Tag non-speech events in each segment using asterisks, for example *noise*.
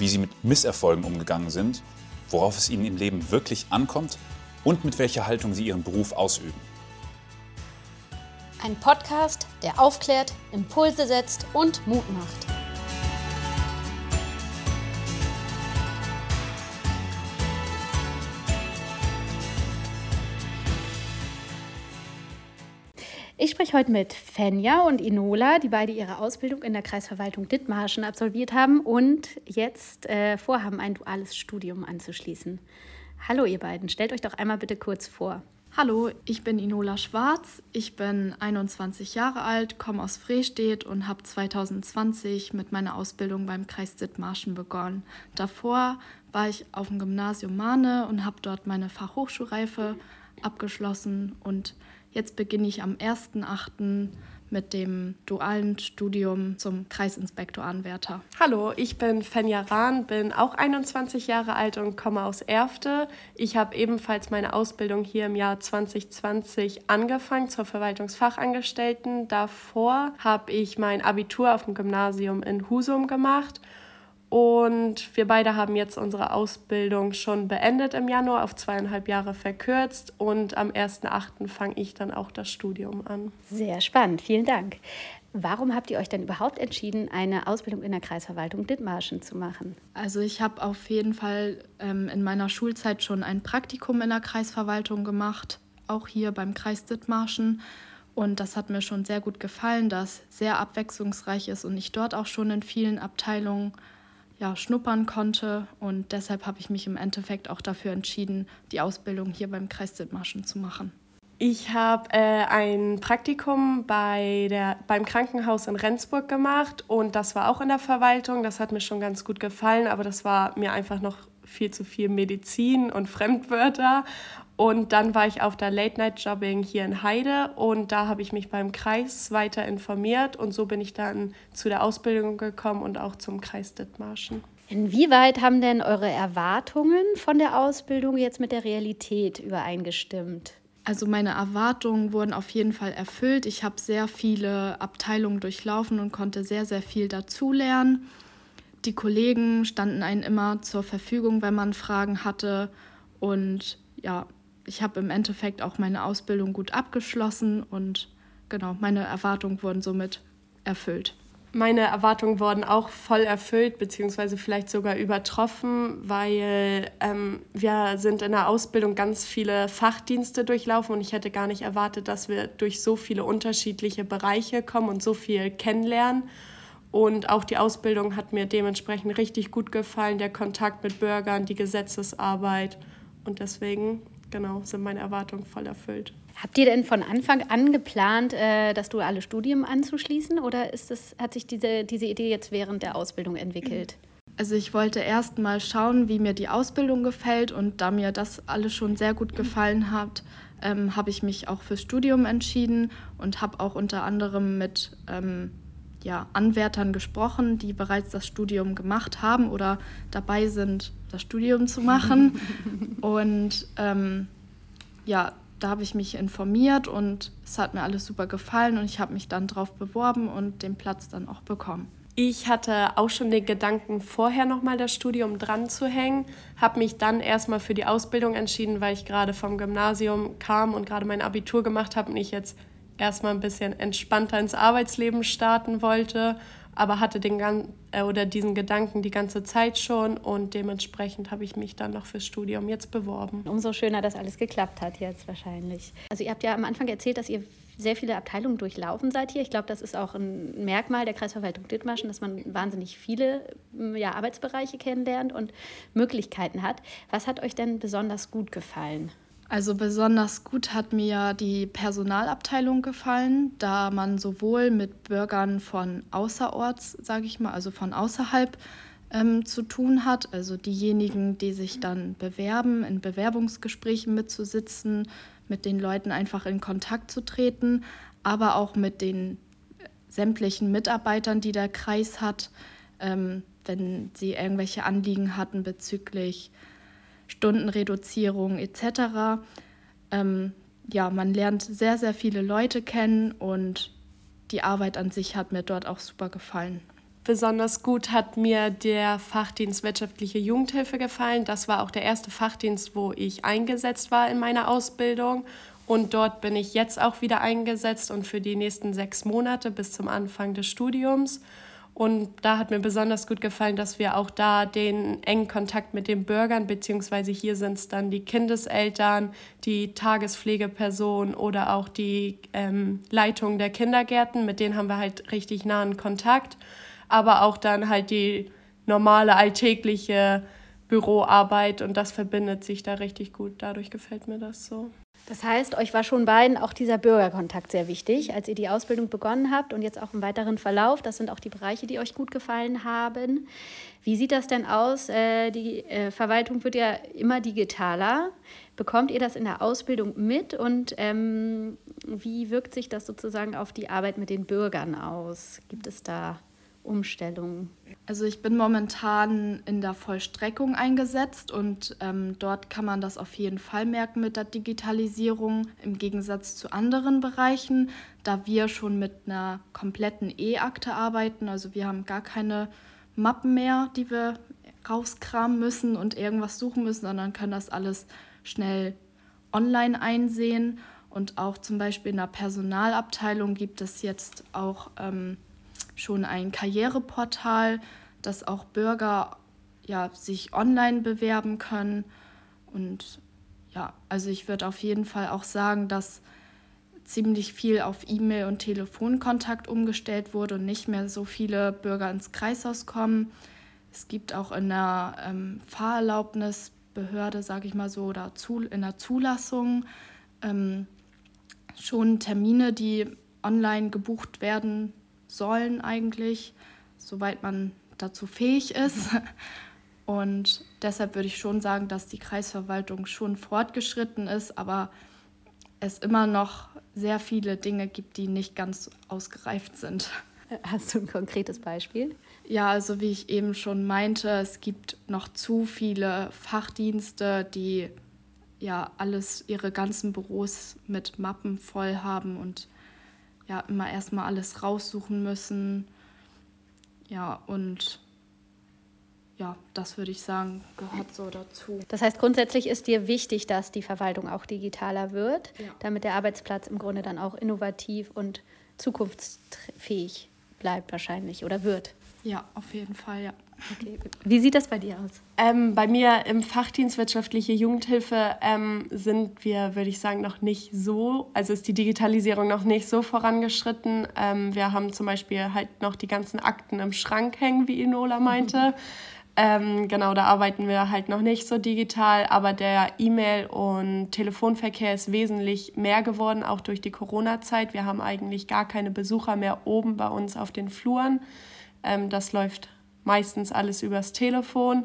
wie sie mit Misserfolgen umgegangen sind, worauf es ihnen im Leben wirklich ankommt und mit welcher Haltung sie ihren Beruf ausüben. Ein Podcast, der aufklärt, Impulse setzt und Mut macht. Spreche heute mit Fenja und Inola, die beide ihre Ausbildung in der Kreisverwaltung Dithmarschen absolviert haben und jetzt äh, vorhaben, ein duales Studium anzuschließen. Hallo ihr beiden, stellt euch doch einmal bitte kurz vor. Hallo, ich bin Inola Schwarz, ich bin 21 Jahre alt, komme aus Frestedt und habe 2020 mit meiner Ausbildung beim Kreis Dithmarschen begonnen. Davor war ich auf dem Gymnasium Mahne und habe dort meine Fachhochschulreife abgeschlossen und Jetzt beginne ich am 1.8. mit dem dualen Studium zum Kreisinspektoranwärter. Hallo, ich bin Fenja Rahn, bin auch 21 Jahre alt und komme aus Erfte. Ich habe ebenfalls meine Ausbildung hier im Jahr 2020 angefangen zur Verwaltungsfachangestellten. Davor habe ich mein Abitur auf dem Gymnasium in Husum gemacht und wir beide haben jetzt unsere Ausbildung schon beendet im Januar, auf zweieinhalb Jahre verkürzt. Und am 1.8. fange ich dann auch das Studium an. Sehr spannend, vielen Dank. Warum habt ihr euch denn überhaupt entschieden, eine Ausbildung in der Kreisverwaltung Dithmarschen zu machen? Also ich habe auf jeden Fall ähm, in meiner Schulzeit schon ein Praktikum in der Kreisverwaltung gemacht, auch hier beim Kreis Dithmarschen. Und das hat mir schon sehr gut gefallen, da es sehr abwechslungsreich ist und ich dort auch schon in vielen Abteilungen ja, schnuppern konnte. Und deshalb habe ich mich im Endeffekt auch dafür entschieden, die Ausbildung hier beim Kreis Dithmarschen zu machen. Ich habe äh, ein Praktikum bei der, beim Krankenhaus in Rendsburg gemacht und das war auch in der Verwaltung. Das hat mir schon ganz gut gefallen, aber das war mir einfach noch viel zu viel Medizin und Fremdwörter. Und dann war ich auf der Late-Night-Jobbing hier in Heide und da habe ich mich beim Kreis weiter informiert und so bin ich dann zu der Ausbildung gekommen und auch zum Kreis Dithmarschen. Inwieweit haben denn eure Erwartungen von der Ausbildung jetzt mit der Realität übereingestimmt? Also meine Erwartungen wurden auf jeden Fall erfüllt. Ich habe sehr viele Abteilungen durchlaufen und konnte sehr, sehr viel dazulernen. Die Kollegen standen einem immer zur Verfügung, wenn man Fragen hatte. Und ja, ich habe im Endeffekt auch meine Ausbildung gut abgeschlossen und genau, meine Erwartungen wurden somit erfüllt. Meine Erwartungen wurden auch voll erfüllt, beziehungsweise vielleicht sogar übertroffen, weil ähm, wir sind in der Ausbildung ganz viele Fachdienste durchlaufen und ich hätte gar nicht erwartet, dass wir durch so viele unterschiedliche Bereiche kommen und so viel kennenlernen. Und auch die Ausbildung hat mir dementsprechend richtig gut gefallen, der Kontakt mit Bürgern, die Gesetzesarbeit. Und deswegen genau, sind meine Erwartungen voll erfüllt. Habt ihr denn von Anfang an geplant, äh, das duale Studium anzuschließen oder ist das, hat sich diese, diese Idee jetzt während der Ausbildung entwickelt? Also ich wollte erst mal schauen, wie mir die Ausbildung gefällt und da mir das alles schon sehr gut gefallen hat, ähm, habe ich mich auch fürs Studium entschieden und habe auch unter anderem mit ähm, ja, Anwärtern gesprochen, die bereits das Studium gemacht haben oder dabei sind, das Studium zu machen. *laughs* und ähm, ja, da habe ich mich informiert und es hat mir alles super gefallen und ich habe mich dann darauf beworben und den Platz dann auch bekommen. Ich hatte auch schon den Gedanken, vorher nochmal das Studium dran zu hängen, habe mich dann erstmal für die Ausbildung entschieden, weil ich gerade vom Gymnasium kam und gerade mein Abitur gemacht habe und ich jetzt erstmal ein bisschen entspannter ins Arbeitsleben starten wollte, aber hatte den äh, oder diesen Gedanken die ganze Zeit schon und dementsprechend habe ich mich dann noch fürs Studium jetzt beworben. Umso schöner, dass alles geklappt hat jetzt wahrscheinlich. Also ihr habt ja am Anfang erzählt, dass ihr sehr viele Abteilungen durchlaufen seid hier. Ich glaube, das ist auch ein Merkmal der Kreisverwaltung Dithmarschen, dass man wahnsinnig viele ja, Arbeitsbereiche kennenlernt und Möglichkeiten hat. Was hat euch denn besonders gut gefallen? Also besonders gut hat mir die Personalabteilung gefallen, da man sowohl mit Bürgern von außerorts, sage ich mal, also von außerhalb, ähm, zu tun hat. Also diejenigen, die sich dann bewerben, in Bewerbungsgesprächen mitzusitzen, mit den Leuten einfach in Kontakt zu treten, aber auch mit den sämtlichen Mitarbeitern, die der Kreis hat, ähm, wenn sie irgendwelche Anliegen hatten bezüglich Stundenreduzierung etc. Ähm, ja, man lernt sehr, sehr viele Leute kennen und die Arbeit an sich hat mir dort auch super gefallen. Besonders gut hat mir der Fachdienst wirtschaftliche Jugendhilfe gefallen. Das war auch der erste Fachdienst, wo ich eingesetzt war in meiner Ausbildung. Und dort bin ich jetzt auch wieder eingesetzt und für die nächsten sechs Monate bis zum Anfang des Studiums. Und da hat mir besonders gut gefallen, dass wir auch da den engen Kontakt mit den Bürgern, beziehungsweise hier sind es dann die Kindeseltern, die Tagespflegeperson oder auch die ähm, Leitung der Kindergärten, mit denen haben wir halt richtig nahen Kontakt. Aber auch dann halt die normale alltägliche Büroarbeit und das verbindet sich da richtig gut. Dadurch gefällt mir das so. Das heißt, euch war schon beiden auch dieser Bürgerkontakt sehr wichtig, als ihr die Ausbildung begonnen habt und jetzt auch im weiteren Verlauf. Das sind auch die Bereiche, die euch gut gefallen haben. Wie sieht das denn aus? Äh, die äh, Verwaltung wird ja immer digitaler. Bekommt ihr das in der Ausbildung mit und ähm, wie wirkt sich das sozusagen auf die Arbeit mit den Bürgern aus? Gibt es da Umstellungen? Also ich bin momentan in der Vollstreckung eingesetzt und ähm, dort kann man das auf jeden Fall merken mit der Digitalisierung im Gegensatz zu anderen Bereichen, da wir schon mit einer kompletten E-Akte arbeiten. Also wir haben gar keine Mappen mehr, die wir rauskramen müssen und irgendwas suchen müssen, sondern können das alles schnell online einsehen. Und auch zum Beispiel in der Personalabteilung gibt es jetzt auch ähm, schon ein Karriereportal, dass auch Bürger ja, sich online bewerben können. Und ja, also ich würde auf jeden Fall auch sagen, dass ziemlich viel auf E-Mail und Telefonkontakt umgestellt wurde und nicht mehr so viele Bürger ins Kreishaus kommen. Es gibt auch in der ähm, Fahrerlaubnisbehörde, sage ich mal so, oder zu, in der Zulassung ähm, schon Termine, die online gebucht werden sollen eigentlich, soweit man dazu fähig ist. Und deshalb würde ich schon sagen, dass die Kreisverwaltung schon fortgeschritten ist, aber es immer noch sehr viele Dinge gibt, die nicht ganz ausgereift sind. Hast du ein konkretes Beispiel? Ja, also wie ich eben schon meinte, es gibt noch zu viele Fachdienste, die ja alles, ihre ganzen Büros mit Mappen voll haben und ja immer erstmal alles raussuchen müssen. Ja, und ja, das würde ich sagen, gehört so dazu. Das heißt, grundsätzlich ist dir wichtig, dass die Verwaltung auch digitaler wird, ja. damit der Arbeitsplatz im Grunde dann auch innovativ und zukunftsfähig bleibt wahrscheinlich oder wird. Ja, auf jeden Fall, ja. Okay. Wie sieht das bei dir aus? Ähm, bei mir im Fachdienst wirtschaftliche Jugendhilfe ähm, sind wir, würde ich sagen, noch nicht so, also ist die Digitalisierung noch nicht so vorangeschritten. Ähm, wir haben zum Beispiel halt noch die ganzen Akten im Schrank hängen, wie Inola meinte. Ähm, genau, da arbeiten wir halt noch nicht so digital, aber der E-Mail- und Telefonverkehr ist wesentlich mehr geworden, auch durch die Corona-Zeit. Wir haben eigentlich gar keine Besucher mehr oben bei uns auf den Fluren. Ähm, das läuft meistens alles übers Telefon.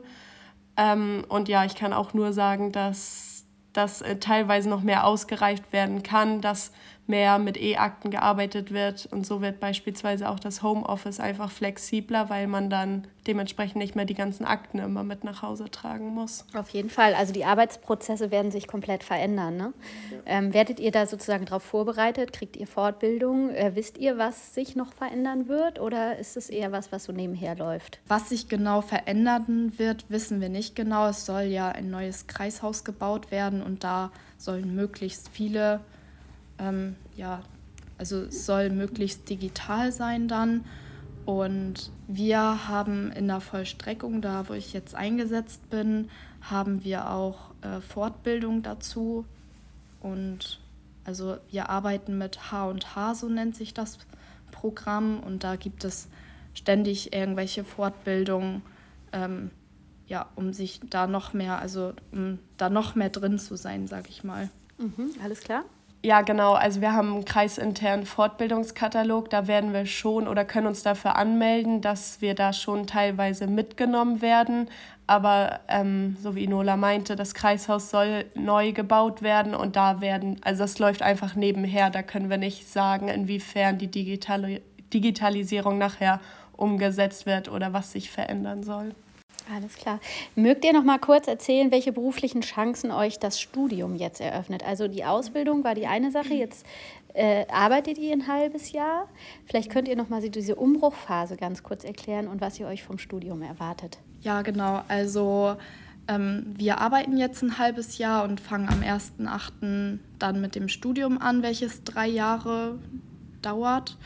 Ähm, und ja, ich kann auch nur sagen, dass das äh, teilweise noch mehr ausgereift werden kann, dass mehr mit E-Akten gearbeitet wird. Und so wird beispielsweise auch das Homeoffice einfach flexibler, weil man dann dementsprechend nicht mehr die ganzen Akten immer mit nach Hause tragen muss. Auf jeden Fall. Also die Arbeitsprozesse werden sich komplett verändern. Ne? Ja. Ähm, werdet ihr da sozusagen darauf vorbereitet? Kriegt ihr Fortbildung? Äh, wisst ihr, was sich noch verändern wird? Oder ist es eher was, was so nebenher läuft? Was sich genau verändern wird, wissen wir nicht genau. Es soll ja ein neues Kreishaus gebaut werden und da sollen möglichst viele ähm, ja, also es soll möglichst digital sein dann. Und wir haben in der Vollstreckung, da wo ich jetzt eingesetzt bin, haben wir auch äh, Fortbildung dazu. Und also wir arbeiten mit H und H, so nennt sich das Programm. Und da gibt es ständig irgendwelche Fortbildungen, ähm, ja, um sich da noch mehr, also um da noch mehr drin zu sein, sag ich mal. Mhm, alles klar. Ja, genau. Also wir haben einen kreisinternen Fortbildungskatalog. Da werden wir schon oder können uns dafür anmelden, dass wir da schon teilweise mitgenommen werden. Aber ähm, so wie Nola meinte, das Kreishaus soll neu gebaut werden und da werden, also das läuft einfach nebenher. Da können wir nicht sagen, inwiefern die Digital Digitalisierung nachher umgesetzt wird oder was sich verändern soll. Alles klar. Mögt ihr noch mal kurz erzählen, welche beruflichen Chancen euch das Studium jetzt eröffnet? Also die Ausbildung war die eine Sache, jetzt äh, arbeitet ihr ein halbes Jahr. Vielleicht könnt ihr noch mal diese Umbruchphase ganz kurz erklären und was ihr euch vom Studium erwartet. Ja, genau. Also ähm, wir arbeiten jetzt ein halbes Jahr und fangen am 1.8. dann mit dem Studium an, welches drei Jahre dauert.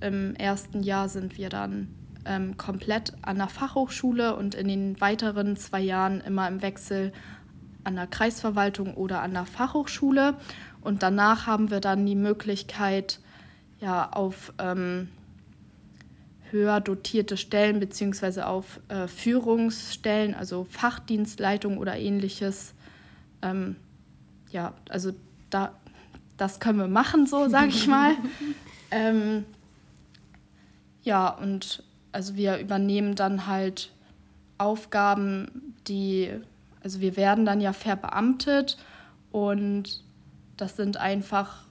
Im ersten Jahr sind wir dann ähm, komplett an der Fachhochschule und in den weiteren zwei Jahren immer im Wechsel an der Kreisverwaltung oder an der Fachhochschule. Und danach haben wir dann die Möglichkeit, ja, auf ähm, höher dotierte Stellen bzw. auf äh, Führungsstellen, also Fachdienstleitung oder ähnliches, ähm, ja, also da, das können wir machen, so sage ich mal. *laughs* ähm, ja, und also wir übernehmen dann halt Aufgaben, die, also wir werden dann ja verbeamtet und das sind einfach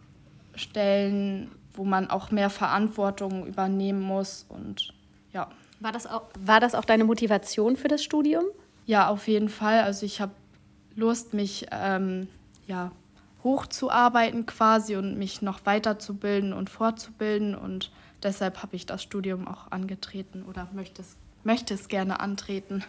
Stellen, wo man auch mehr Verantwortung übernehmen muss und ja. War das auch, war das auch deine Motivation für das Studium? Ja, auf jeden Fall. Also ich habe Lust, mich ähm, ja, hochzuarbeiten quasi und mich noch weiterzubilden und fortzubilden und deshalb habe ich das Studium auch angetreten oder möchte es, möchte es gerne antreten.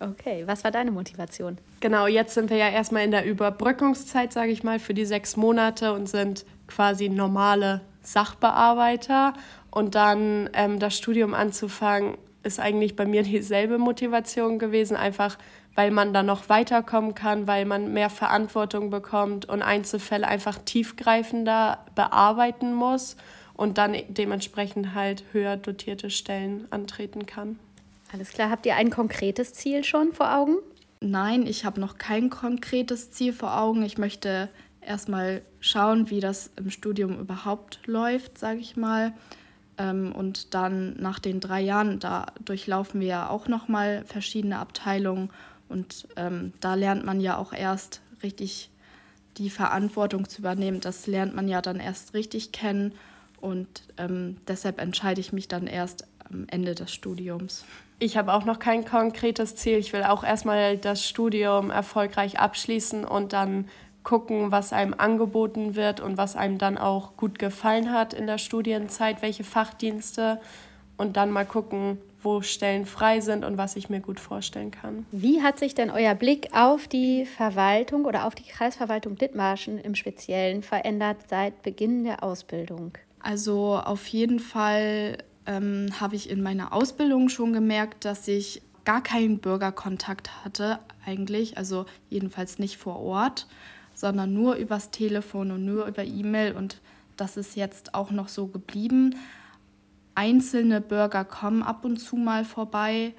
Okay, was war deine Motivation? Genau, jetzt sind wir ja erstmal in der Überbrückungszeit, sage ich mal, für die sechs Monate und sind quasi normale Sachbearbeiter. Und dann ähm, das Studium anzufangen, ist eigentlich bei mir *laughs* dieselbe Motivation gewesen, einfach weil man dann noch weiterkommen kann, weil man mehr Verantwortung bekommt und Einzelfälle einfach tiefgreifender bearbeiten muss und dann dementsprechend halt höher dotierte Stellen antreten kann. Alles klar. Habt ihr ein konkretes Ziel schon vor Augen? Nein, ich habe noch kein konkretes Ziel vor Augen. Ich möchte erstmal schauen, wie das im Studium überhaupt läuft, sage ich mal. Ähm, und dann nach den drei Jahren, da durchlaufen wir ja auch nochmal verschiedene Abteilungen. Und ähm, da lernt man ja auch erst richtig die Verantwortung zu übernehmen. Das lernt man ja dann erst richtig kennen. Und ähm, deshalb entscheide ich mich dann erst am Ende des Studiums. Ich habe auch noch kein konkretes Ziel. Ich will auch erstmal das Studium erfolgreich abschließen und dann gucken, was einem angeboten wird und was einem dann auch gut gefallen hat in der Studienzeit, welche Fachdienste und dann mal gucken, wo Stellen frei sind und was ich mir gut vorstellen kann. Wie hat sich denn euer Blick auf die Verwaltung oder auf die Kreisverwaltung Dithmarschen im Speziellen verändert seit Beginn der Ausbildung? Also auf jeden Fall ähm, habe ich in meiner Ausbildung schon gemerkt, dass ich gar keinen Bürgerkontakt hatte eigentlich, also jedenfalls nicht vor Ort, sondern nur übers Telefon und nur über E-Mail und das ist jetzt auch noch so geblieben. Einzelne Bürger kommen ab und zu mal vorbei,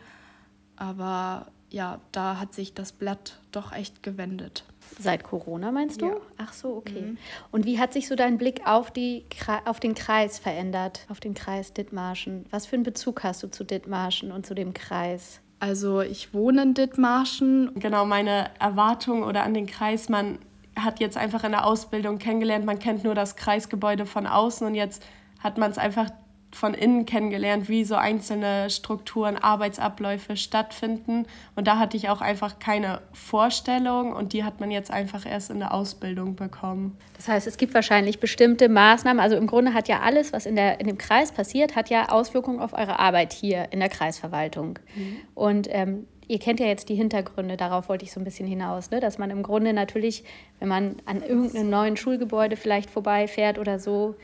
aber ja, da hat sich das Blatt doch echt gewendet. Seit Corona meinst du? Ja. Ach so, okay. Mhm. Und wie hat sich so dein Blick auf, die, auf den Kreis verändert, auf den Kreis Dithmarschen? Was für einen Bezug hast du zu Dithmarschen und zu dem Kreis? Also ich wohne in Dithmarschen. Genau, meine Erwartung oder an den Kreis, man hat jetzt einfach in der Ausbildung kennengelernt, man kennt nur das Kreisgebäude von außen und jetzt hat man es einfach von innen kennengelernt, wie so einzelne Strukturen, Arbeitsabläufe stattfinden. Und da hatte ich auch einfach keine Vorstellung und die hat man jetzt einfach erst in der Ausbildung bekommen. Das heißt, es gibt wahrscheinlich bestimmte Maßnahmen. Also im Grunde hat ja alles, was in, der, in dem Kreis passiert, hat ja Auswirkungen auf eure Arbeit hier in der Kreisverwaltung. Mhm. Und ähm, ihr kennt ja jetzt die Hintergründe, darauf wollte ich so ein bisschen hinaus, ne? dass man im Grunde natürlich, wenn man an irgendeinem neuen Schulgebäude vielleicht vorbeifährt oder so,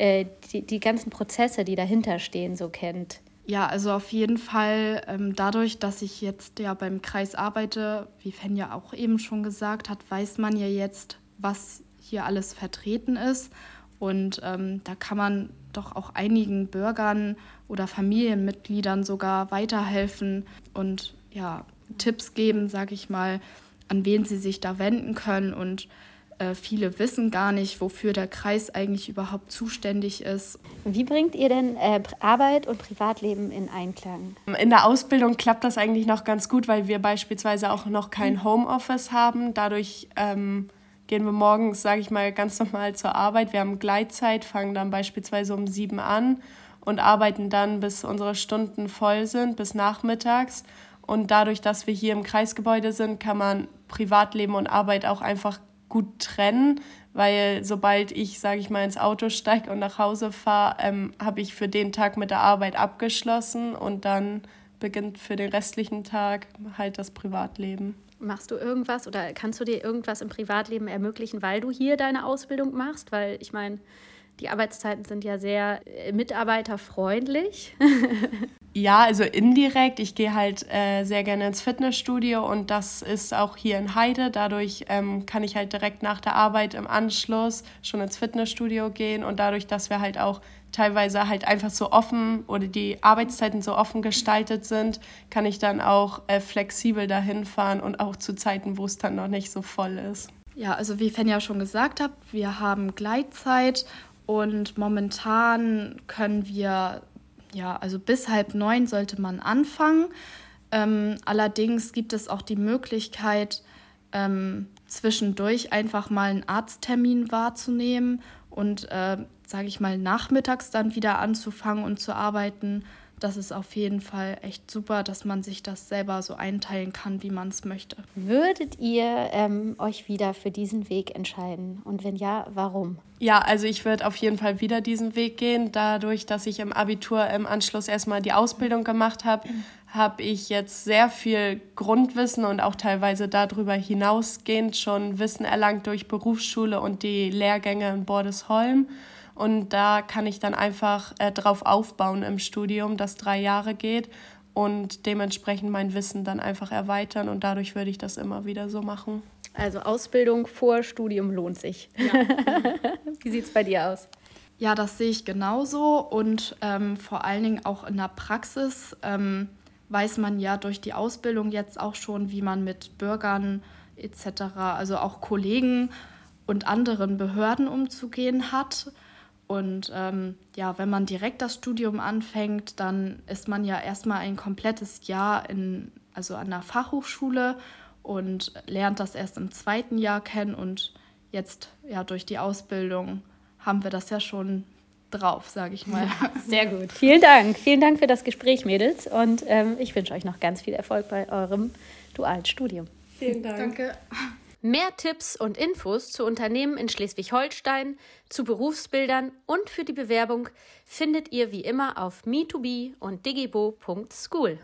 äh, die, die ganzen Prozesse, die dahinter stehen, so kennt. Ja, also auf jeden Fall ähm, dadurch, dass ich jetzt ja beim Kreis arbeite, wie Fen ja auch eben schon gesagt hat, weiß man ja jetzt, was hier alles vertreten ist. Und ähm, da kann man doch auch einigen Bürgern oder Familienmitgliedern sogar weiterhelfen und ja, Tipps geben, sage ich mal, an wen sie sich da wenden können und äh, viele wissen gar nicht, wofür der Kreis eigentlich überhaupt zuständig ist. Wie bringt ihr denn äh, Arbeit und Privatleben in Einklang? In der Ausbildung klappt das eigentlich noch ganz gut, weil wir beispielsweise auch noch kein mhm. Homeoffice haben. Dadurch ähm, gehen wir morgens, sage ich mal, ganz normal zur Arbeit. Wir haben Gleitzeit, fangen dann beispielsweise um sieben an und arbeiten dann, bis unsere Stunden voll sind, bis nachmittags. Und dadurch, dass wir hier im Kreisgebäude sind, kann man Privatleben und Arbeit auch einfach gut trennen, weil sobald ich, sage ich mal, ins Auto steige und nach Hause fahre, ähm, habe ich für den Tag mit der Arbeit abgeschlossen und dann beginnt für den restlichen Tag halt das Privatleben. Machst du irgendwas oder kannst du dir irgendwas im Privatleben ermöglichen, weil du hier deine Ausbildung machst? Weil ich meine, die Arbeitszeiten sind ja sehr äh, mitarbeiterfreundlich. *laughs* ja, also indirekt. Ich gehe halt äh, sehr gerne ins Fitnessstudio und das ist auch hier in Heide. Dadurch ähm, kann ich halt direkt nach der Arbeit im Anschluss schon ins Fitnessstudio gehen und dadurch, dass wir halt auch teilweise halt einfach so offen oder die Arbeitszeiten so offen gestaltet sind, kann ich dann auch äh, flexibel dahin fahren und auch zu Zeiten, wo es dann noch nicht so voll ist. Ja, also wie Fenja schon gesagt hat, wir haben Gleitzeit und momentan können wir, ja, also bis halb neun sollte man anfangen. Ähm, allerdings gibt es auch die Möglichkeit, ähm, zwischendurch einfach mal einen Arzttermin wahrzunehmen und, äh, sage ich mal, nachmittags dann wieder anzufangen und zu arbeiten das ist auf jeden Fall echt super, dass man sich das selber so einteilen kann, wie man es möchte. Würdet ihr ähm, euch wieder für diesen Weg entscheiden? Und wenn ja, warum? Ja, also ich würde auf jeden Fall wieder diesen Weg gehen. Dadurch, dass ich im Abitur im Anschluss erstmal die Ausbildung gemacht habe, habe ich jetzt sehr viel Grundwissen und auch teilweise darüber hinausgehend schon Wissen erlangt durch Berufsschule und die Lehrgänge in Bordesholm. Und da kann ich dann einfach äh, drauf aufbauen im Studium, das drei Jahre geht und dementsprechend mein Wissen dann einfach erweitern. Und dadurch würde ich das immer wieder so machen. Also Ausbildung vor Studium lohnt sich. Ja. *laughs* Wie sieht es bei dir aus? Ja, das sehe ich genauso. Und ähm, vor allen Dingen auch in der Praxis ähm, weiß man ja durch die Ausbildung jetzt auch schon, wie man mit Bürgern etc., also auch Kollegen und anderen Behörden umzugehen hat. Und ähm, ja, wenn man direkt das Studium anfängt, dann ist man ja erstmal ein komplettes Jahr in, also an der Fachhochschule und lernt das erst im zweiten Jahr kennen. Und jetzt ja durch die Ausbildung haben wir das ja schon drauf, sage ich mal. Sehr gut. Vielen Dank. Vielen Dank für das Gespräch, Mädels. Und ähm, ich wünsche euch noch ganz viel Erfolg bei eurem dualen Studium. Vielen Dank. Danke. Mehr Tipps und Infos zu Unternehmen in Schleswig-Holstein, zu Berufsbildern und für die Bewerbung findet ihr wie immer auf me2be und digibo.school.